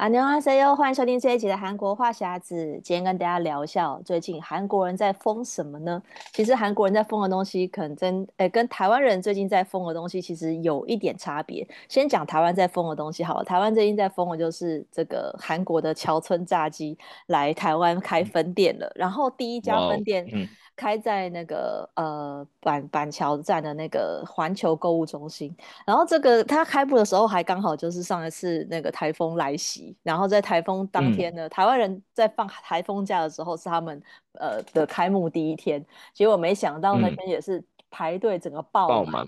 安妞哈塞哟，欢迎收听这一集的韩国话匣子。今天跟大家聊一下，最近韩国人在疯什么呢？其实韩国人在疯的东西，可能真诶、欸、跟台湾人最近在疯的东西其实有一点差别。先讲台湾在疯的东西好了，台湾最近在疯的就是这个韩国的桥村炸鸡来台湾开分店了，然后第一家分店。开在那个呃板板桥站的那个环球购物中心，然后这个它开幕的时候还刚好就是上一次那个台风来袭，然后在台风当天呢，嗯、台湾人在放台风假的时候是他们呃的开幕第一天，结果没想到那天也是。排队整个爆满，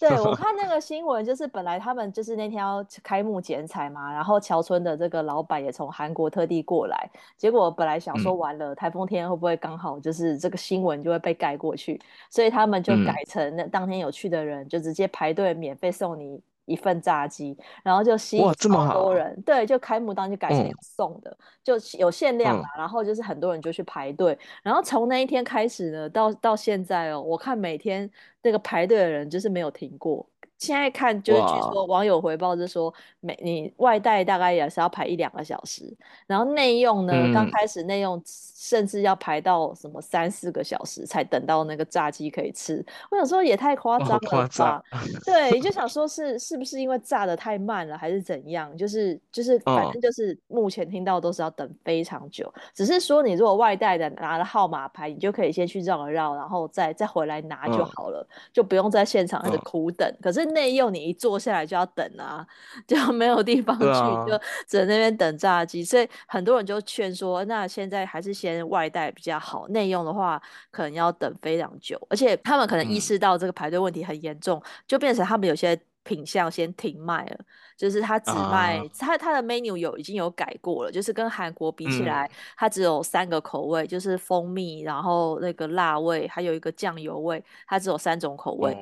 对，我看那 个新闻，就是本来他们就是那天要开幕剪彩嘛，然后桥村的这个老板也从韩国特地过来，结果本来想说完了台风天会不会刚好就是这个新闻就会被盖过去，所以他们就改成那当天有去的人就直接排队免费送你。一份炸鸡，然后就吸引好多人，对，就开幕当天就改成送的，嗯、就有限量嘛，嗯、然后就是很多人就去排队，然后从那一天开始呢，到到现在哦，我看每天那个排队的人就是没有停过。现在看就是据说网友回报是说，每你外带大概也是要排一两个小时，然后内用呢，刚、嗯、开始内用甚至要排到什么三四个小时才等到那个炸鸡可以吃。我想说也太夸张了吧？对，就想说是是不是因为炸的太慢了，还是怎样？就是就是 反正就是目前听到都是要等非常久。只是说你如果外带的拿了号码牌，你就可以先去绕一绕，然后再再回来拿就好了，就不用在现场一直苦等。可是。内用你一坐下来就要等啊，就没有地方去，啊、就只能那边等炸鸡。所以很多人就劝说，那现在还是先外带比较好。内用的话，可能要等非常久，而且他们可能意识到这个排队问题很严重，嗯、就变成他们有些。品相先停卖了，就是它只卖它它的 menu 有已经有改过了，就是跟韩国比起来，嗯、它只有三个口味，就是蜂蜜，然后那个辣味，还有一个酱油味，它只有三种口味。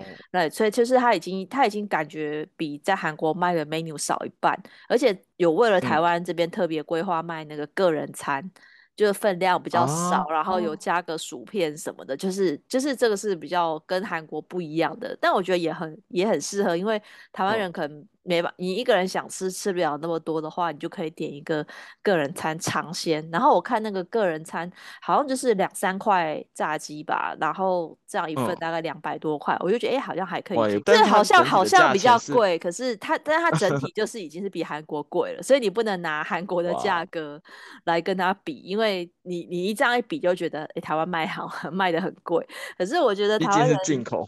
所以就是它已经它已经感觉比在韩国卖的 menu 少一半，而且有为了台湾这边特别规划卖那个个人餐。嗯就是分量比较少，啊、然后有加个薯片什么的，哦、就是就是这个是比较跟韩国不一样的，但我觉得也很也很适合，因为台湾人可能没办，你一个人想吃吃不了那么多的话，你就可以点一个个人餐尝鲜。然后我看那个个人餐好像就是两三块炸鸡吧，然后这样一份大概两百多块，嗯、我就觉得哎、欸、好像还可以，这好像好像比较贵，可是它但它整体 就是已经是比韩国贵了，所以你不能拿韩国的价格来跟它比，因为。你你一这样一比，就觉得哎、欸，台湾卖好 卖的很贵。可是我觉得台湾是进口，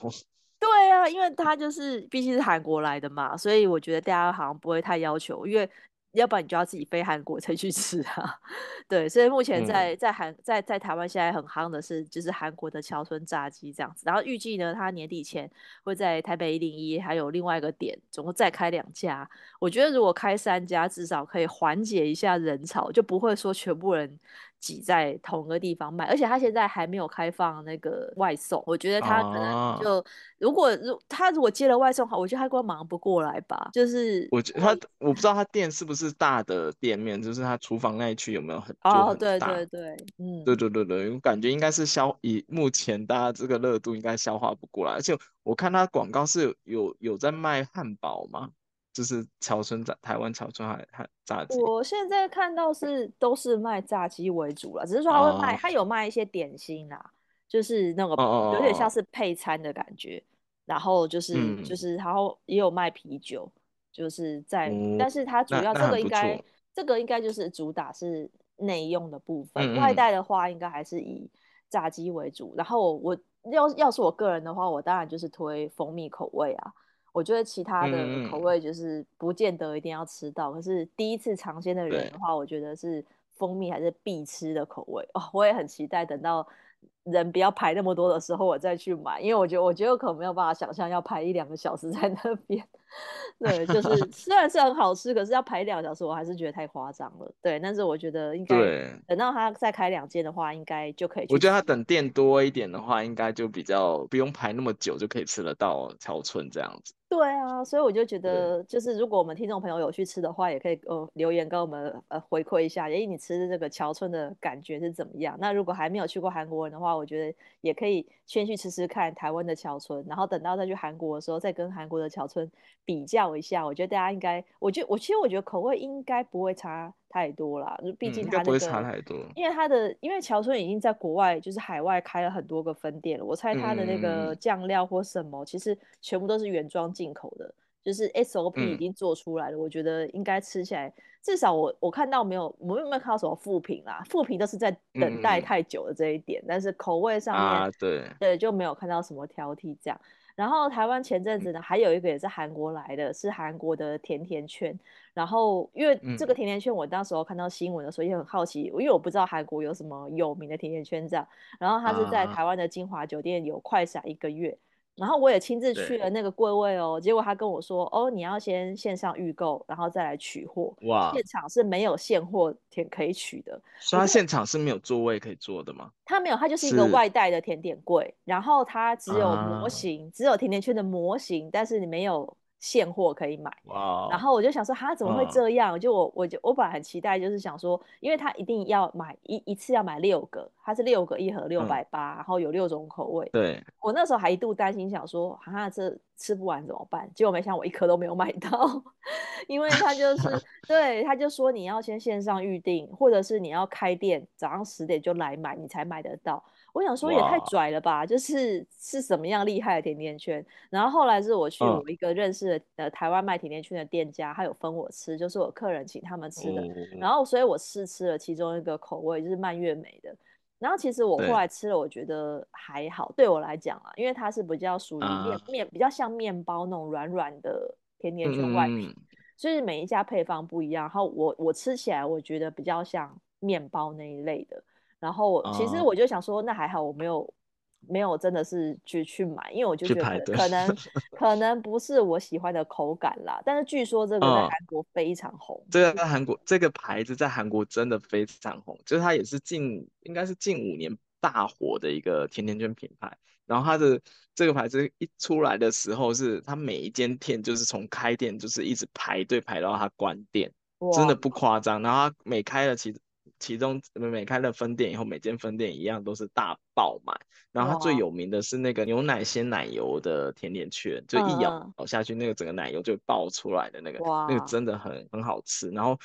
对啊，因为他就是毕竟是韩国来的嘛，所以我觉得大家好像不会太要求，因为。要不然你就要自己飞韩国才去吃啊，对，所以目前在在韩在在台湾现在很夯的是就是韩国的桥村炸鸡这样子，然后预计呢，他年底前会在台北一零一还有另外一个点，总共再开两家。我觉得如果开三家，至少可以缓解一下人潮，就不会说全部人。挤在同一个地方卖，而且他现在还没有开放那个外送。我觉得他可能就、啊、如果如他如果接了外送，好，我觉得他光忙不过来吧。就是我觉得他我不知道他店是不是大的店面，就是他厨房那一区有没有很哦，对对对，嗯，对对对对，我感觉应该是消以目前大家这个热度应该消化不过来，而且我看他广告是有有有在卖汉堡吗？就是桥村炸台湾桥村还还炸鸡，我现在看到是都是卖炸鸡为主了，只是说他会卖，他、哦、有卖一些点心啦，就是那个有点像是配餐的感觉，哦、然后就是、嗯、就是然后也有卖啤酒，就是在，嗯、但是它主要这个应该。这个应该就是主打是内用的部分，外带的话应该还是以炸鸡为主，然后我要要是我个人的话，我当然就是推蜂蜜口味啊。我觉得其他的口味就是不见得一定要吃到，嗯、可是第一次尝鲜的人的话，我觉得是蜂蜜还是必吃的口味哦。我也很期待等到人不要排那么多的时候，我再去买，因为我觉得我觉得我可能没有办法想象要排一两个小时在那边。对，就 是虽然是很好吃，可是要排两个小时，我还是觉得太夸张了。对，但是我觉得应该等到他再开两间的话，应该就可以。我觉得他等店多一点的话，应该就比较不用排那么久，就可以吃得到桥村这样子。对啊，所以我就觉得，就是如果我们听众朋友有去吃的话，也可以呃留言跟我们呃回馈一下，诶，你吃这个桥村的感觉是怎么样？那如果还没有去过韩国人的话，我觉得也可以先去吃吃看台湾的桥村，然后等到再去韩国的时候，再跟韩国的桥村比较一下。我觉得大家应该，我觉得我其实我觉得口味应该不会差太多啦，毕竟它、那个嗯、不会差太多，因为它的因为乔村已经在国外就是海外开了很多个分店了，我猜它的那个酱料或什么，嗯、其实全部都是原装。进口的，就是 SOP 已经做出来了，嗯、我觉得应该吃起来，至少我我看到没有，我有没有看到什么副评啦，副评都是在等待太久的这一点，嗯、但是口味上面，啊、对对就没有看到什么挑剔这样。然后台湾前阵子呢，还有一个也是韩国来的，是韩国的甜甜圈。然后因为这个甜甜圈，我当时候看到新闻的时候也很好奇，因为我不知道韩国有什么有名的甜甜圈这样。然后他是在台湾的金华酒店有快闪一个月。然后我也亲自去了那个柜位哦，结果他跟我说，哦，你要先线上预购，然后再来取货。哇，现场是没有现货甜可以取的。所以他现场是没有座位可以坐的吗？他没有，他就是一个外带的甜点柜，然后他只有模型，啊、只有甜甜圈的模型，但是你没有。现货可以买然后我就想说，哈怎么会这样.就我，我就我本来很期待，就是想说，因为他一定要买一一次要买六个，他是六个一盒六百八，然后有六种口味。对，我那时候还一度担心，想说，哈、啊，这吃不完怎么办？结果没想我一颗都没有买到，因为他就是 对，他就说你要先线上预定，或者是你要开店早上十点就来买，你才买得到。我想说也太拽了吧就是是什么样厉害的甜甜圈？然后后来是我去我一个认识的呃台湾卖甜甜圈的店家，他有分我吃，就是我客人请他们吃的。Oh. 然后所以我试吃了其中一个口味，就是蔓越莓的。然后其实我后来吃了，我觉得还好，对，对我来讲啊，因为它是比较属于面面、uh. 比较像面包那种软软的甜甜圈外皮，mm. 所以每一家配方不一样。然后我我吃起来我觉得比较像面包那一类的。然后其实我就想说，那还好，我没有没有真的是去去买，因为我就觉得可能 可能不是我喜欢的口感啦。但是据说这个在韩国非常红。这个在韩国这个牌子在韩国真的非常红，就是它也是近应该是近五年大火的一个甜甜圈品牌。然后它的这个牌子一出来的时候，是它每一间店就是从开店就是一直排队排到它关店，真的不夸张。然后它每开了其实。其中每开了分店以后，每间分店一样都是大爆满。然后它最有名的是那个牛奶鲜奶油的甜甜圈，就一咬下去，那个整个奶油就爆出来的那个，那个真的很很好吃。然后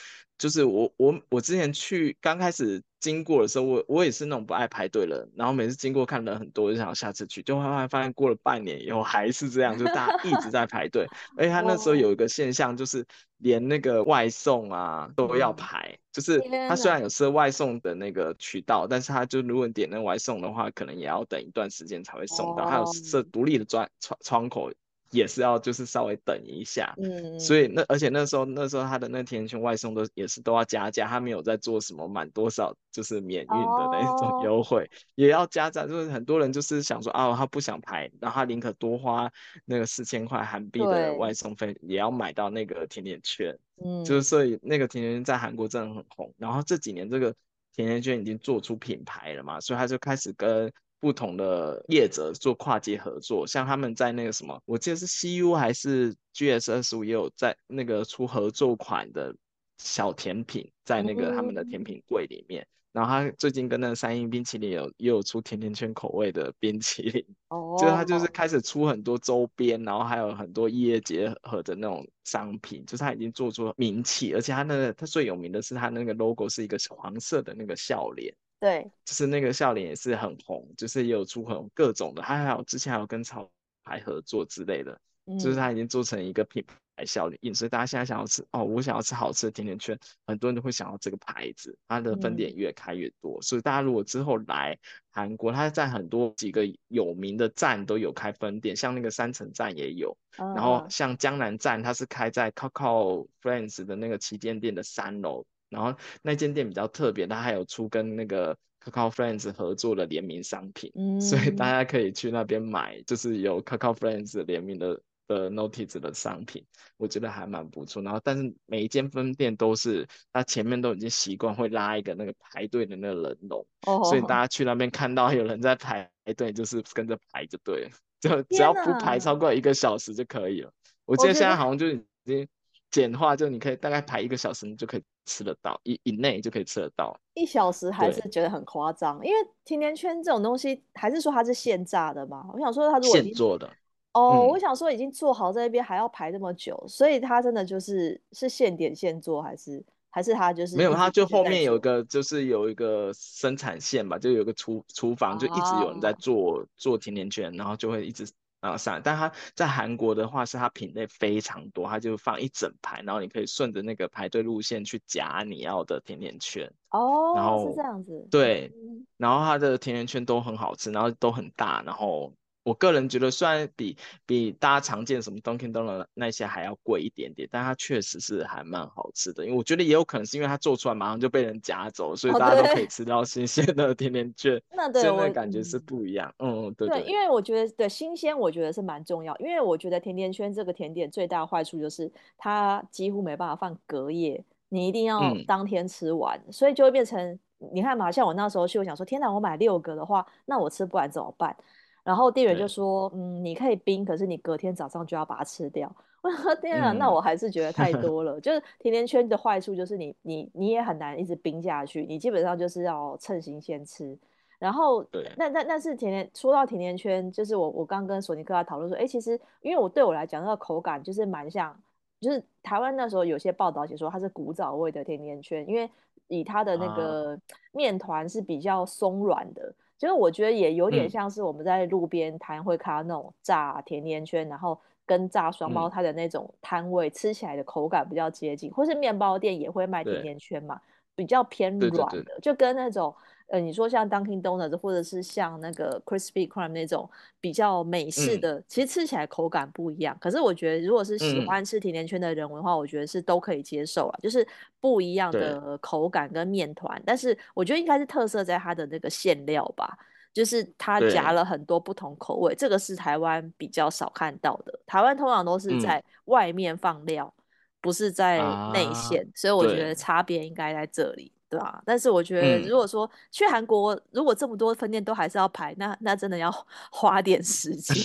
就是我我我之前去刚开始经过的时候，我我也是那种不爱排队的人，然后每次经过看了很多，就想下次去，就慢慢发现过了半年以后还是这样，就大家一直在排队。而且他那时候有一个现象，就是连那个外送啊都要排，就是他虽然有设外送的那个渠道，但是他就如果你点那个外送的话，可能也要等一段时间才会送到，还有设独立的专窗窗口。也是要就是稍微等一下，嗯，所以那而且那时候那时候他的那甜甜圈外送都也是都要加价，他没有在做什么满多少就是免运的那种优惠，哦、也要加价，就是很多人就是想说啊，他不想排，然后他宁可多花那个四千块韩币的外送费，也要买到那个甜甜圈，嗯，就是所以那个甜甜圈在韩国真的很红，然后这几年这个甜甜圈已经做出品牌了嘛，所以他就开始跟。不同的业者做跨界合作，像他们在那个什么，我记得是 CU 还是 GS25 也有在那个出合作款的小甜品，在那个他们的甜品柜里面。嗯、然后他最近跟那个三鹰冰淇淋有也有出甜甜圈口味的冰淇淋，哦，就是他就是开始出很多周边，然后还有很多异业结合的那种商品，就是他已经做出名气，而且他那个他最有名的是他那个 logo 是一个黄色的那个笑脸。对，就是那个笑脸也是很红，就是也有出很各种的，他还有之前还有跟潮牌合作之类的，嗯、就是他已经做成一个品牌笑脸，所以大家现在想要吃哦，我想要吃好吃的甜甜圈，很多人都会想要这个牌子，它的分店越开越多，嗯、所以大家如果之后来韩国，它在很多几个有名的站都有开分店，像那个山城站也有，嗯、然后像江南站，它是开在 Coco Friends 的那个旗舰店的三楼。然后那间店比较特别，它还有出跟那个 Coco Friends 合作的联名商品，嗯、所以大家可以去那边买，就是有 Coco Friends 联名的的 Notice 的商品，我觉得还蛮不错。然后，但是每一间分店都是，它前面都已经习惯会拉一个那个排队的那个人龙，哦、所以大家去那边看到有人在排队，就是跟着排就对了，就只要不排超过一个小时就可以了。我记得现在好像就已经简化，就你可以大概排一个小时，你就可以吃得到，以以内就可以吃得到。一小时还是觉得很夸张，因为甜甜圈这种东西，还是说它是现炸的嘛？我想说它如果现做的哦，嗯、我想说已经做好在那边还要排这么久，所以它真的就是是现点现做还是？还是它就是没有，它就后面有一个，就是有一个生产线吧，就有一个厨厨房，就一直有人在做、oh. 做甜甜圈，然后就会一直啊上。但他在韩国的话，是它品类非常多，他就放一整排，然后你可以顺着那个排队路线去夹你要的甜甜圈。哦，oh, 然后是这样子。对，然后它的甜甜圈都很好吃，然后都很大，然后。我个人觉得，虽然比比大家常见什么 Dunkin' Donuts 那些还要贵一点点，但它确实是还蛮好吃的。因为我觉得也有可能是因为它做出来马上就被人夹走，所以大家都可以吃到新鲜的甜甜圈。那对，真的感觉是不一样。嗯嗯，对对，对。因为我觉得对新鲜，我觉得是蛮重要。因为我觉得甜甜圈这个甜点最大的坏处就是它几乎没办法放隔夜，你一定要当天吃完，嗯、所以就会变成你看嘛，像我那时候去，我想说，天哪，我买六个的话，那我吃不完怎么办？然后店员就说：“嗯，你可以冰，可是你隔天早上就要把它吃掉。”我说：“天啊，嗯、那我还是觉得太 多了。”就是甜甜圈的坏处就是你你你也很难一直冰下去，你基本上就是要趁新鲜吃。然后，对那那那是甜甜说到甜甜圈，就是我我刚跟索尼克他讨论说，哎，其实因为我对我来讲，那个口感就是蛮像，就是台湾那时候有些报道写说它是古早味的甜甜圈，因为以它的那个面团是比较松软的。其实我觉得也有点像是我们在路边摊会看到那种炸甜甜圈，嗯、然后跟炸双胞胎的那种摊位，嗯、吃起来的口感比较接近，或是面包店也会卖甜甜圈嘛，比较偏软的，就跟那种。呃，你说像 Dunkin' Donuts 或者是像那个 Krispy Kreme 那种比较美式的，嗯、其实吃起来口感不一样。可是我觉得，如果是喜欢吃甜甜圈的人的话，嗯、我觉得是都可以接受啊，就是不一样的口感跟面团。但是我觉得应该是特色在它的那个馅料吧，就是它夹了很多不同口味，对这个是台湾比较少看到的。台湾通常都是在外面放料，嗯、不是在内馅，啊、所以我觉得差别应该在这里。对啊，但是我觉得，如果说去韩国，嗯、如果这么多分店都还是要排，那那真的要 花点时间。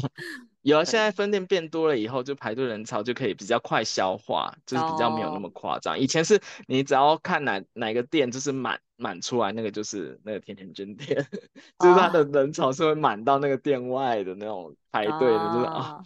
有啊，现在分店变多了以后，就排队人潮就可以比较快消化，就是比较没有那么夸张。哦、以前是你只要看哪哪个店就是满满出来，那个就是那个甜甜圈店，哦、就是它的人潮是会满到那个店外的那种排队的，哦、就是啊。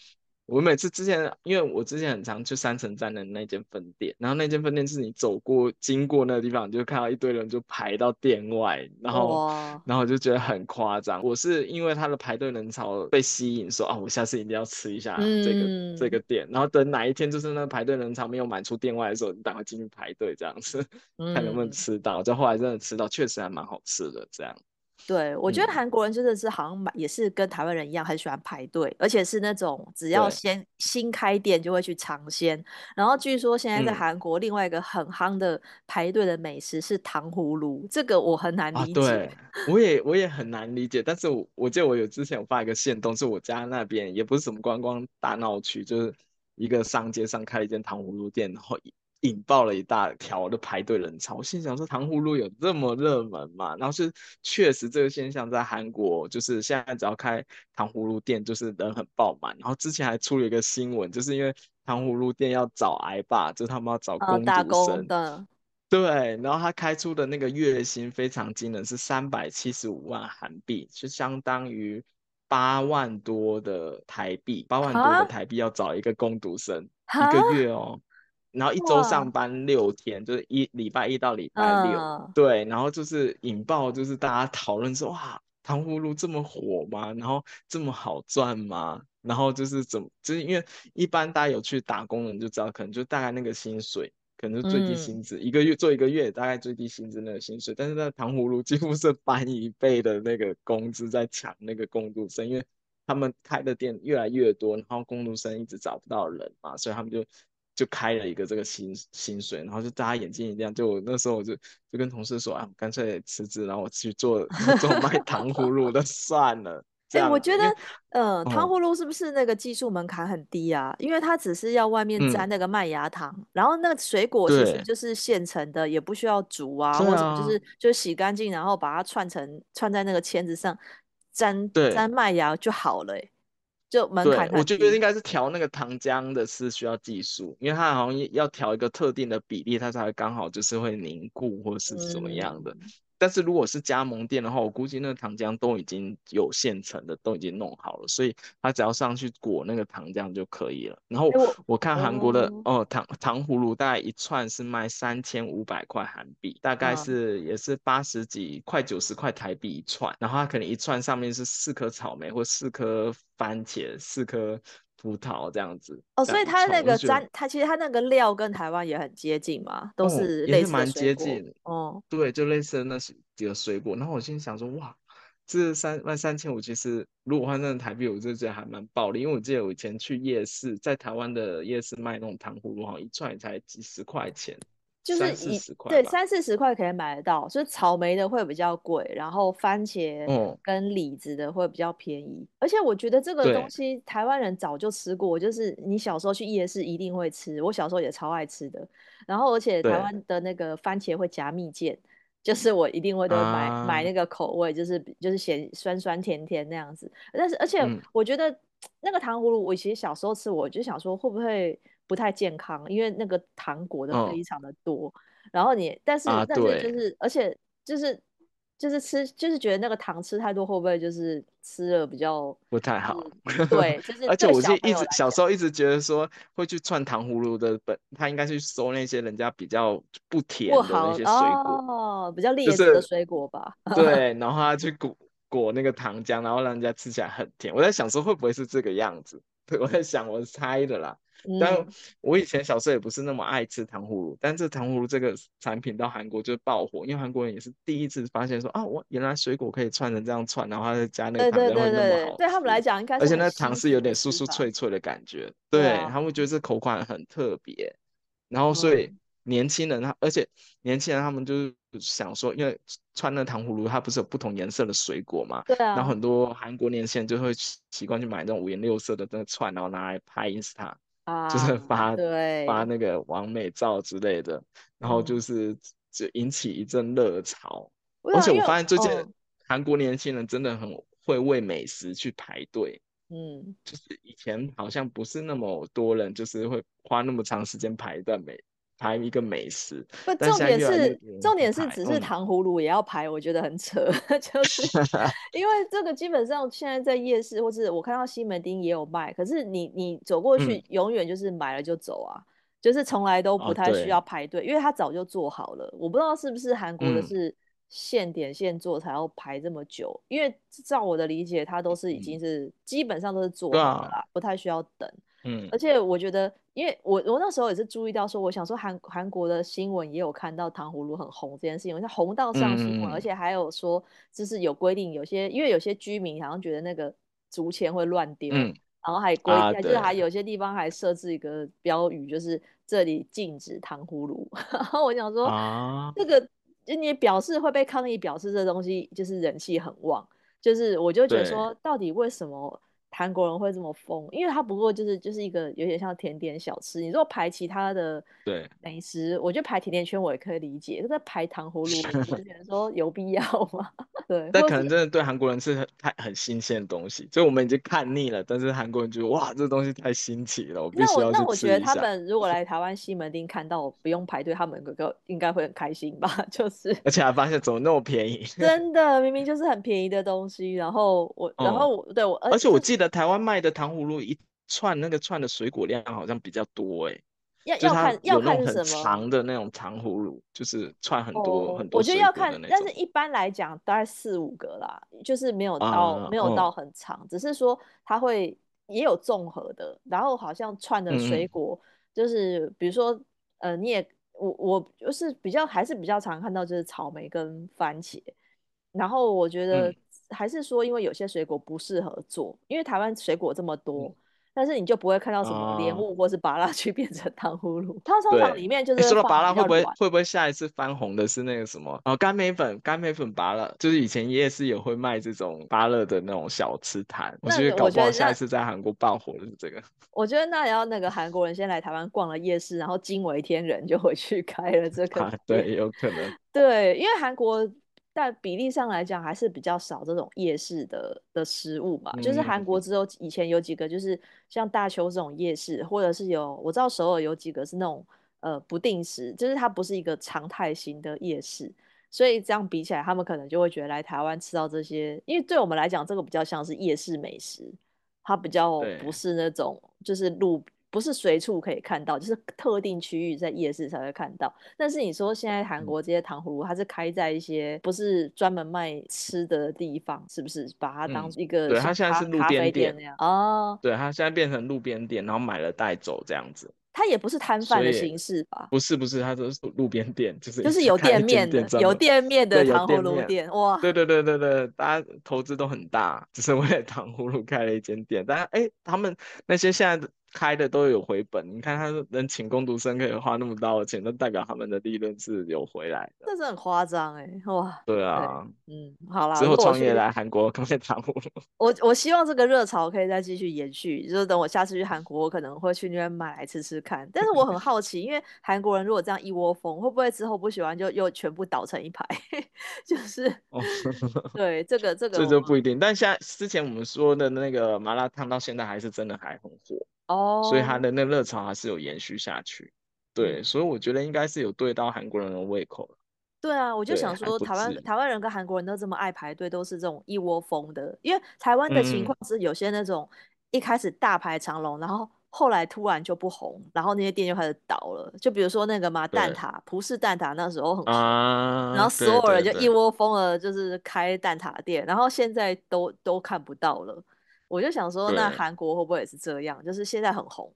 我每次之前，因为我之前很常去三城站的那间分店，然后那间分店是你走过经过那个地方，你就看到一堆人就排到店外，然后然后我就觉得很夸张。我是因为他的排队人潮被吸引，说啊，我下次一定要吃一下这个、嗯、这个店。然后等哪一天就是那个排队人潮没有满出店外的时候，你赶快进去排队这样子，嗯、看能不能吃到。就后来真的吃到，确实还蛮好吃的这样。对，我觉得韩国人真的是好像买也是跟台湾人一样，很喜欢排队，而且是那种只要先新开店就会去尝鲜。然后据说现在在韩国另外一个很夯的排队的美食是糖葫芦，这个我很难理解。啊、对，我也我也很难理解。但是我我记得我有之前有发一个线动，是我家那边也不是什么观光大闹区，就是一个商街上开了一间糖葫芦店，然后。引爆了一大条的排队人潮，我心想说糖葫芦有这么热门吗？然后是确实这个现象在韩国，就是现在只要开糖葫芦店，就是人很爆满。然后之前还出了一个新闻，就是因为糖葫芦店要找挨爸，就是他们要找工读生，的。对，然后他开出的那个月薪非常惊人，是三百七十五万韩币，就相当于八万多的台币，八万多的台币要找一个工读生一个月哦。然后一周上班六天，就是一礼拜一到礼拜六，嗯、对，然后就是引爆，就是大家讨论说，哇，糖葫芦这么火吗？然后这么好赚吗？然后就是怎么，就是因为一般大家有去打工人就知道，可能就大概那个薪水，可能是最低薪资，嗯、一个月做一个月大概最低薪资那个薪水，但是那糖葫芦几乎是翻一倍的那个工资在抢那个工读生，因为他们开的店越来越多，然后工读生一直找不到人嘛，所以他们就。就开了一个这个薪薪水，然后就大家眼睛一亮，就我那时候我就就跟同事说啊，干脆辞职，然后我去做 做卖糖葫芦的 算了。哎、欸，我觉得，嗯、呃，糖葫芦是不是那个技术门槛很低啊？因为它只是要外面沾那个麦芽糖，嗯、然后那个水果其实就是现成的，也不需要煮啊，啊或者什么，就是就洗干净，然后把它串成串在那个签子上，沾沾麦芽就好了、欸。就门槛。对，我觉得应该是调那个糖浆的是需要技术，因为它好像要调一个特定的比例，它才会刚好就是会凝固或是怎么样的。嗯但是如果是加盟店的话，我估计那个糖浆都已经有现成的，都已经弄好了，所以他只要上去裹那个糖浆就可以了。然后我，看韩国的哦，哦糖糖葫芦大概一串是卖三千五百块韩币，大概是也是八十几块九十块台币一串。然后它可能一串上面是四颗草莓或四颗番茄，四颗。葡萄这样子哦，所以它那个沾，它其实它那个料跟台湾也很接近嘛，都是类似蛮接近哦。对，就类似的那几个水果。然后我心里想说，哇，这三万三千五，其实如果换成台币，我就觉得还蛮暴利。因为我记得我以前去夜市，在台湾的夜市卖那种糖葫芦，好像一串也才几十块钱。就是一对三四十块可以买得到，所以草莓的会比较贵，然后番茄跟李子的会比较便宜。嗯、而且我觉得这个东西台湾人早就吃过，就是你小时候去夜市一定会吃，我小时候也超爱吃的。然后而且台湾的那个番茄会夹蜜饯，就是我一定会都买、啊、买那个口味，就是就是咸酸酸甜甜那样子。但是而且我觉得那个糖葫芦，我其实小时候吃，我就想说会不会。不太健康，因为那个糖果的非常的多，哦、然后你但是、啊、但是就是而且就是就是吃就是觉得那个糖吃太多会不会就是吃了比较不太好？对，就 是而且我是一直小时候一直觉得说会去串糖葫芦的本，他应该去收那些人家比较不甜的那些水果哦，比较劣质的水果吧。就是、对，然后他去裹裹那个糖浆，然后让人家吃起来很甜。我在想说会不会是这个样子？对，我在想我猜的啦。但我以前小时候也不是那么爱吃糖葫芦，但这糖葫芦这个产品到韩国就爆火，因为韩国人也是第一次发现说啊，我原来水果可以串成这样串，然后他再加那个糖。对对对对，对他们来讲应该是。而且那糖是有点酥酥脆脆的感觉，对，对啊，他们觉得这口感很特别。然后所以年轻人他，而且年轻人他们就是想说，因为穿那糖葫芦它不是有不同颜色的水果嘛，对啊。然后很多韩国年轻人就会习惯去买那种五颜六色的那个串，然后拿来拍 Insta。啊，就是发对发那个完美照之类的，然后就是就引起一阵热潮。嗯、而且我发现最近韩国年轻人真的很会为美食去排队。嗯，就是以前好像不是那么多人，就是会花那么长时间排一段美。排一个美食，不，重点是重点是只是糖葫芦也要排，我觉得很扯，嗯、就是 因为这个基本上现在在夜市或是我看到西门町也有卖，可是你你走过去永远就是买了就走啊，嗯、就是从来都不太需要排队，哦、因为它早就做好了。我不知道是不是韩国的是现点现做才要排这么久，嗯、因为照我的理解，它都是已经是、嗯、基本上都是做好了不太需要等。嗯，而且我觉得，因为我我那时候也是注意到说，我想说韩韩国的新闻也有看到糖葫芦很红这件事情，像红到上新闻，嗯、而且还有说就是有规定，有些因为有些居民好像觉得那个竹签会乱丢，嗯、然后还规定，啊、就是还有些地方还设置一个标语，就是这里禁止糖葫芦。然后我想说，啊、这个就你表示会被抗议，表示这东西就是人气很旺，就是我就觉得说，到底为什么？韩国人会这么疯，因为他不过就是就是一个有点像甜点小吃。你如果排其他的对美食，我觉得排甜甜圈我也可以理解，可是排糖葫芦，我就觉得 说有必要吗？对，但可能真的对韩国人是很太很新鲜的东西，所以我们已经看腻了。但是韩国人觉得哇，这东西太新奇了，我必须要去。那我那我觉得他们如果来台湾西门町看到我不用排队，他们个应该会很开心吧？就是而且还发现怎么那么便宜，真的明明就是很便宜的东西。然后我，然后我、嗯、对我，而且我记得。台湾卖的糖葫芦一串，那个串的水果量好像比较多哎、欸，要要看要看是什么长的那种长葫芦，就是串很多、哦、很多。我觉得要看，但是一般来讲大概四五个啦，就是没有到、啊、没有到很长，哦、只是说它会也有综合的，然后好像串的水果就是、嗯、比如说呃，你也我我就是比较还是比较常看到就是草莓跟番茄，然后我觉得。嗯还是说，因为有些水果不适合做，因为台湾水果这么多，嗯、但是你就不会看到什么莲雾或是芭乐去 变成糖葫芦。它通常里面就是。说了芭乐会不会会不会下一次翻红的是那个什么？哦，干梅粉，干梅粉芭乐，就是以前夜市也会卖这种芭乐的那种小吃摊。我觉得搞不好下一次在韩国爆火的是这个。我觉得那也要那个韩国人先来台湾逛了夜市，然后惊为天人就回去开了这个。啊、对，有可能。对，因为韩国。但比例上来讲还是比较少这种夜市的的食物嘛。嗯、就是韩国只有以前有几个，就是像大邱这种夜市，或者是有我知道首尔有几个是那种呃不定时，就是它不是一个常态型的夜市。所以这样比起来，他们可能就会觉得来台湾吃到这些，因为对我们来讲，这个比较像是夜市美食，它比较不是那种就是路不是随处可以看到，就是特定区域在夜市才会看到。但是你说现在韩国这些糖葫芦，它是开在一些不是专门卖吃的地方，是不是把它当一个、嗯、对，它现在是路边店那样哦，对，它现在变成路边店，然后买了带走这样子。它也不是摊贩的形式吧？不是不是，它都是路边店，就是就是有店面的，有店面的糖葫芦店哇！对对对对对，大家投资都很大，只是为了糖葫芦开了一间店。但哎，他们那些现在开的都有回本，你看他能请工读生可以花那么多的钱，那代表他们的利润是有回来的。这是很夸张哎，哇！对啊，对嗯，好啦，之后创业来韩国开糖葫芦。我我希望这个热潮可以再继续延续，就是等我下次去韩国，我可能会去那边买来吃吃看。但是我很好奇，因为韩国人如果这样一窝蜂，会不会之后不喜欢就又全部倒成一排？就是，对这个这个，这就不一定。但现在之前我们说的那个麻辣烫，到现在还是真的还很火。哦，oh, 所以他的那热潮还是有延续下去，对，嗯、所以我觉得应该是有对到韩国人的胃口。对啊，我就想说台湾台湾人跟韩国人都这么爱排队，都是这种一窝蜂的。因为台湾的情况是有些那种一开始大排长龙，嗯、然后后来突然就不红，然后那些店就开始倒了。就比如说那个嘛蛋挞，葡式蛋挞那时候很红，啊、然后所有人就一窝蜂的，就是开蛋挞店，然后现在都都看不到了。我就想说，那韩国会不会也是这样？就是现在很红，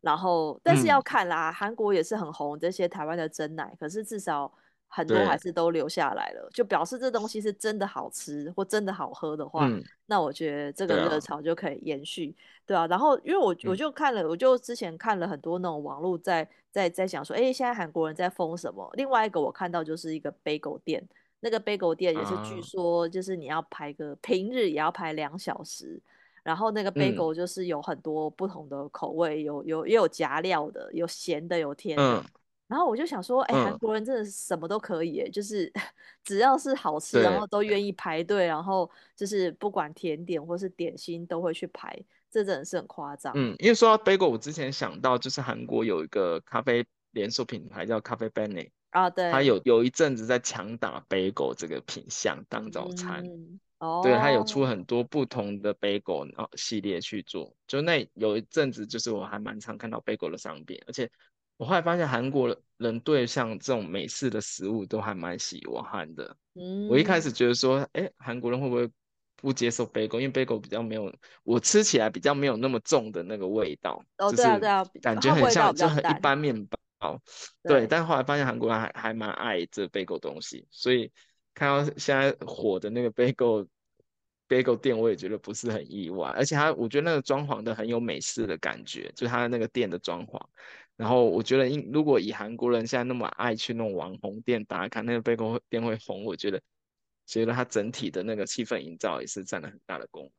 然后但是要看啦，韩、嗯、国也是很红，这些台湾的真奶，可是至少很多还是都留下来了，就表示这东西是真的好吃或真的好喝的话，嗯、那我觉得这个热潮就可以延续，对啊。然后因为我我就看了，嗯、我就之前看了很多那种网络在在在想说，哎，现在韩国人在封什么？另外一个我看到就是一个 bagel 店，那个 bagel 店也是据说就是你要排个平日也要排两小时。然后那个 bagel 就是有很多不同的口味，嗯、有有也有夹料的，有咸的，有甜的。嗯、然后我就想说，哎、欸，韩国人真的是什么都可以，嗯、就是 只要是好吃，然后都愿意排队，然后就是不管甜点或是点心都会去排，这真的是很夸张。嗯，因为说到 bagel，我之前想到就是韩国有一个咖啡连锁品牌叫咖啡 Benny 啊，对，他有有一阵子在强打 bagel 这个品相当早餐。嗯哦，对，它有出很多不同的 bagel 哦系列去做，就那有一阵子，就是我还蛮常看到 bagel 的商品，而且我后来发现韩国人对像这种美式的食物都还蛮喜欢的。嗯，我一开始觉得说，哎，韩国人会不会不接受 bagel？因为 bagel 比较没有，我吃起来比较没有那么重的那个味道，哦，对啊，对啊，感觉很像就很一般面包。对，对，但后来发现韩国人还还蛮爱这 bagel 东西，所以。看到现在火的那个 bagel bagel 店，我也觉得不是很意外，而且它我觉得那个装潢的很有美式的感觉，就是它那个店的装潢。然后我觉得，因如果以韩国人现在那么爱去那种网红店打卡，那个 bagel 店会红，我觉得觉得它整体的那个气氛营造也是占了很大的功。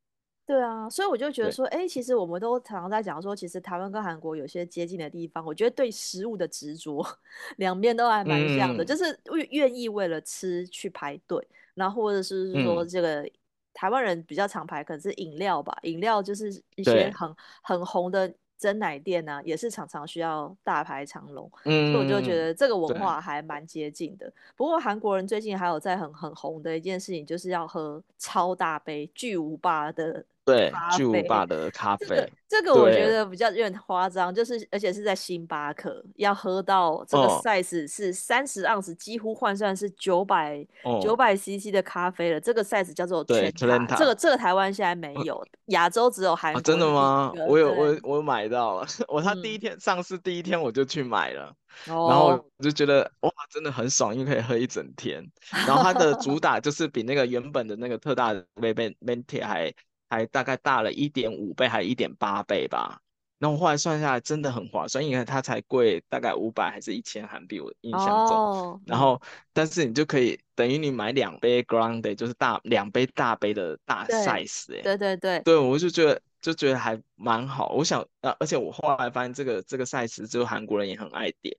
对啊，所以我就觉得说，哎对，其实我们都常常在讲说，其实台湾跟韩国有些接近的地方。我觉得对食物的执着，两边都还蛮像的，嗯、就是愿意为了吃去排队，然后或者是说这个、嗯、台湾人比较常排，可能是饮料吧，饮料就是一些很很红的真奶店呢、啊，也是常常需要大排长龙。嗯，所以我就觉得这个文化还蛮接近的。不过韩国人最近还有在很很红的一件事情，就是要喝超大杯巨无霸的。对，巨无霸的咖啡，这个我觉得比较有点夸张，就是而且是在星巴克要喝到这个 size 是三十盎司，几乎换算是九百九百 CC 的咖啡了。这个 size 叫做全塔，这个这个台湾现在没有，亚洲只有韩。真的吗？我有我我买到了，我他第一天、嗯、上市第一天我就去买了，哦、然后我就觉得哇，真的很爽，因为可以喝一整天。然后它的主 打就是比那个原本的那个特大杯杯杯铁还。还大概大了一点五倍，还一点八倍吧。然后后来算下来，真的很划算，因为它才贵大概五百还是一千韩币，我印象中。Oh. 然后，但是你就可以等于你买两杯 Grande，就是大两杯大杯的大 size 哎。对对对。对，我就觉得就觉得还蛮好。我想啊，而且我后来发现这个这个 size 只有韩国人也很爱点。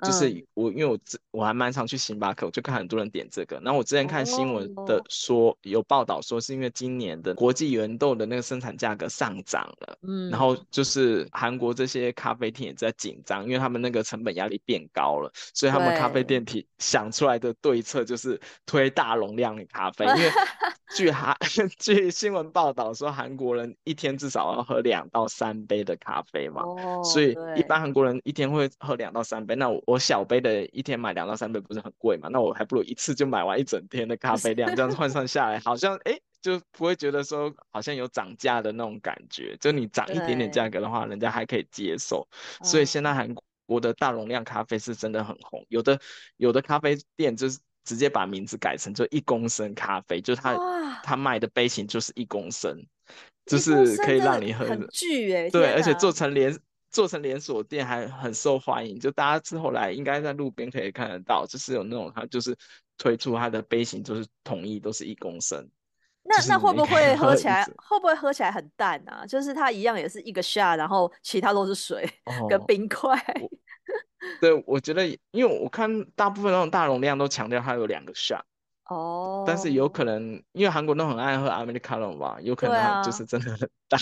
就是我，因为我我还蛮常去星巴克，我就看很多人点这个。然后我之前看新闻的说，哦、有报道说是因为今年的国际原豆的那个生产价格上涨了，嗯，然后就是韩国这些咖啡店也在紧张，因为他们那个成本压力变高了，所以他们咖啡店体想出来的对策就是推大容量的咖啡，因为 据韩 据新闻报道说，韩国人一天至少要喝两到三杯的咖啡嘛，哦、所以一般韩国人一天会喝两到三杯，那我。我小杯的，一天买两到三杯不是很贵嘛？那我还不如一次就买完一整天的咖啡量，这样换算下来，好像哎、欸、就不会觉得说好像有涨价的那种感觉。就你涨一点点价格的话，人家还可以接受。所以现在韩国的大容量咖啡是真的很红，有的有的咖啡店就是直接把名字改成就一公升咖啡，就是他他卖的杯型就是一公升，就是可以让你喝很巨哎，对，而且做成连。做成连锁店还很受欢迎，就大家之后来应该在路边可以看得到，就是有那种它就是推出它的杯型，就是统一都是一公升。那那会不会 喝起来会不会喝起来很淡啊？就是它一样也是一个 shot，然后其他都是水 跟冰块。哦。对，我觉得因为我看大部分那种大容量都强调它有两个 shot。哦。但是有可能因为韩国都很爱喝 Americano 吧，有可能它就是真的很淡。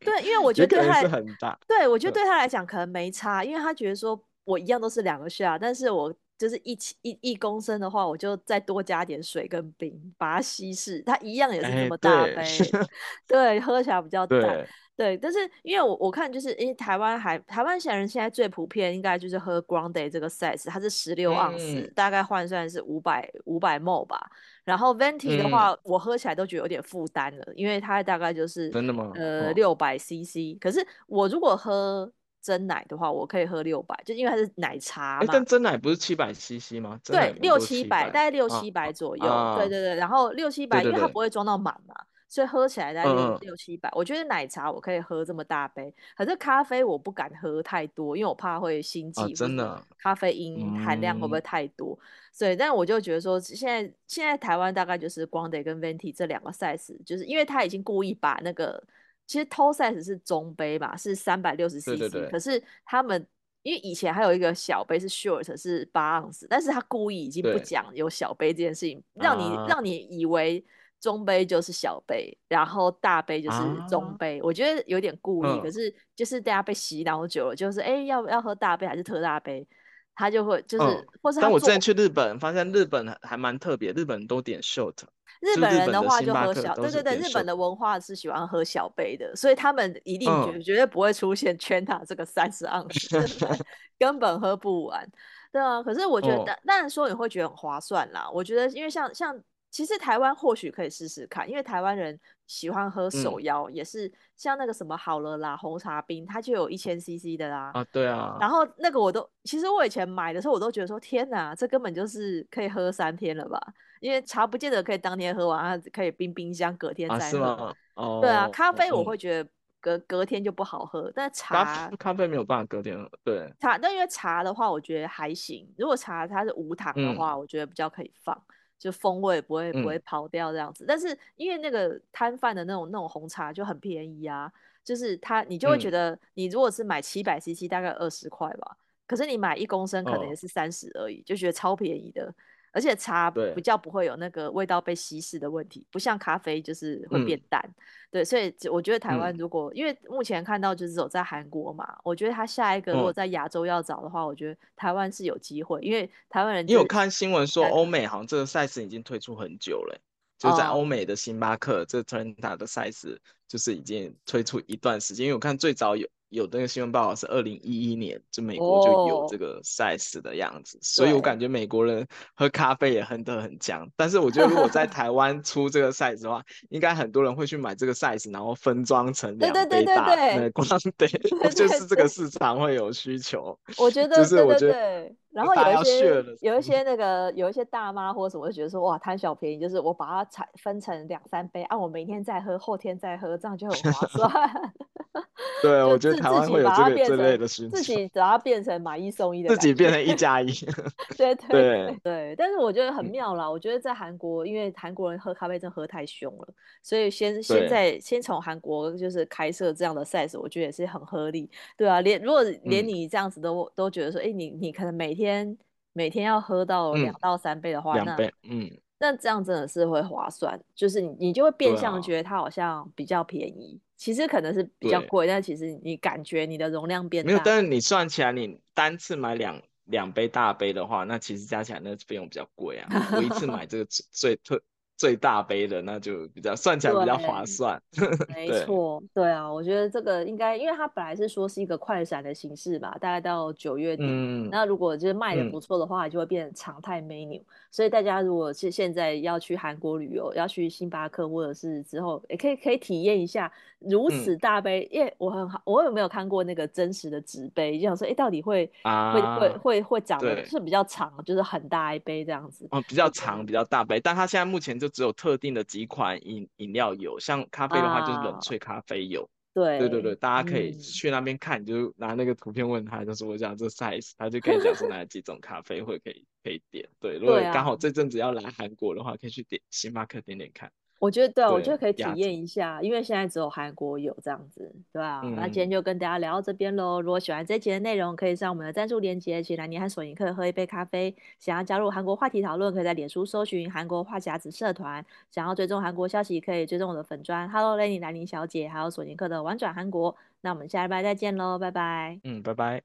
对，因为我 觉得对他是很大。对，我觉得对他来讲可能没差，因为他觉得说我一样都是两个 shot，但是我就是一起一一公升的话，我就再多加点水跟冰，把它稀释，它一样也是这么大杯，欸、对，对，喝起来比较淡。对，对，但是因为我我看就是，因为台湾还台湾现在人现在最普遍应该就是喝 Grande 这个 size，它是十六盎司，嗯、大概换算是五百五百 ml 吧。然后 Venti 的话，嗯、我喝起来都觉得有点负担了，因为它大概就是真的吗？呃，六百 CC。可是我如果喝珍奶的话，我可以喝六百，就因为它是奶茶嘛。但真奶不是七百 CC 吗？对，六七百，大概六七百左右。啊、对对对，然后六七百，因为它不会装到满嘛。所以喝起来大概六六七百，我觉得奶茶我可以喝这么大杯，可是咖啡我不敢喝太多，因为我怕会心悸。真的，咖啡因含量会不会太多？所以，但我就觉得说，现在现在台湾大概就是 Grande 跟 Venti 这两个 size，就是因为他已经故意把那个，其实 tall size 是中杯吧，是三百六十 cc，可是他们因为以前还有一个小杯是 short 是八盎司，但是他故意已经不讲有小杯这件事情，让你让你以为。中杯就是小杯，然后大杯就是中杯，啊、我觉得有点故意，嗯、可是就是大家被洗脑久了，就是哎、欸，要要喝大杯还是特大杯，他就会就是，嗯、或是。但我之前去日本，发现日本还蛮特别，日本都点 short。日本人的话就喝小，对对对，日本的文化是喜欢喝小杯的，所以他们一定绝绝对不会出现圈塔这个三十盎司，嗯、根本喝不完。对啊，可是我觉得，当当然说你会觉得很划算啦。我觉得，因为像像。其实台湾或许可以试试看，因为台湾人喜欢喝手摇，嗯、也是像那个什么好了啦红茶冰，它就有一千 CC 的啦。啊，对啊。然后那个我都，其实我以前买的时候，我都觉得说天哪，这根本就是可以喝三天了吧？因为茶不见得可以当天喝完，它可以冰冰箱隔天再喝。啊哦。对啊，咖啡我会觉得隔、嗯、隔天就不好喝，但茶咖啡没有办法隔天喝。对。茶，但因为茶的话，我觉得还行。如果茶它是无糖的话，嗯、我觉得比较可以放。就风味不会不会跑掉这样子，嗯、但是因为那个摊贩的那种那种红茶就很便宜啊，就是它你就会觉得你如果是买七百 CC 大概二十块吧，可是你买一公升可能也是三十而已，哦、就觉得超便宜的。而且茶比较不会有那个味道被稀释的问题，不像咖啡就是会变淡。嗯、对，所以我觉得台湾如果、嗯、因为目前看到就是走在韩国嘛，我觉得他下一个如果在亚洲要找的话，嗯、我觉得台湾是有机会，因为台湾人。你有看新闻说欧美好像这个 size 已经推出很久了，就在欧美的星巴克、哦、这 Trenta 的 size 就是已经推出一段时间，因为我看最早有。有那个新闻报道是二零一一年，就美国就有这个 size 的样子，oh, 所以我感觉美国人喝咖啡也喝得很强。但是我觉得如果在台湾出这个 size 的话，应该很多人会去买这个 size，然后分装成两杯大，那光对，就 是这个市场会有需求。我觉得，就是我觉得，然后有一些有一些那个有一些大妈或者什么，就觉得说哇贪小便宜，就是我把它拆分成两三杯啊，我明天再喝，后天再喝，这样就很划算。对，我觉得自台湾会有这个这类的事情，自己把它变成买一送一的，自己变成一加一。对对 对对，但是我觉得很妙啦。嗯、我觉得在韩国，因为韩国人喝咖啡真的喝太凶了，所以先现在先从韩国就是开设这样的 size，我觉得也是很合理。对啊，连如果连你这样子都、嗯、都觉得说，哎，你你可能每天每天要喝到两到三杯的话，两、嗯、杯，那嗯。那这样真的是会划算，就是你你就会变相觉得它好像比较便宜，啊、其实可能是比较贵，但其实你感觉你的容量变大。没有，但是你算起来，你单次买两两杯大杯的话，那其实加起来那费用比较贵啊。我一次 买这个最特。最大杯的那就比较算起来比较划算，没错，对啊，我觉得这个应该，因为它本来是说是一个快闪的形式吧，大概到九月底，嗯、那如果就是卖的不错的话，嗯、就会变成常态 menu。所以大家如果是现在要去韩国旅游，要去星巴克或者是之后，也可以可以体验一下如此大杯，嗯、因为我很好，我有没有看过那个真实的纸杯，就想说，哎，到底会、啊、会会会会长得就是比较长，就是很大一杯这样子，哦，比较长比较大杯，但它现在目前就只有特定的几款饮饮料有，像咖啡的话就是冷萃咖啡有。啊对对对对，大家可以去那边看，嗯、就拿那个图片问他，就是我讲这 size，他就可以讲出哪几种咖啡会可以可以点。对，如果刚好这阵子要来韩国的话，可以去点星巴克点点看。我觉得对，对我觉得可以体验一下，因为现在只有韩国有这样子，对吧、啊？嗯、那今天就跟大家聊到这边喽。如果喜欢这集的内容，可以上我们的赞助链接，请兰妮和索尼克喝一杯咖啡。想要加入韩国话题讨论，可以在脸书搜寻韩国话匣子社团。想要追踪韩国消息，可以追踪我的粉砖。Hello Lenny 兰妮小姐，还有索尼克的玩转韩国。那我们下礼拜再见喽，拜拜。嗯，拜拜。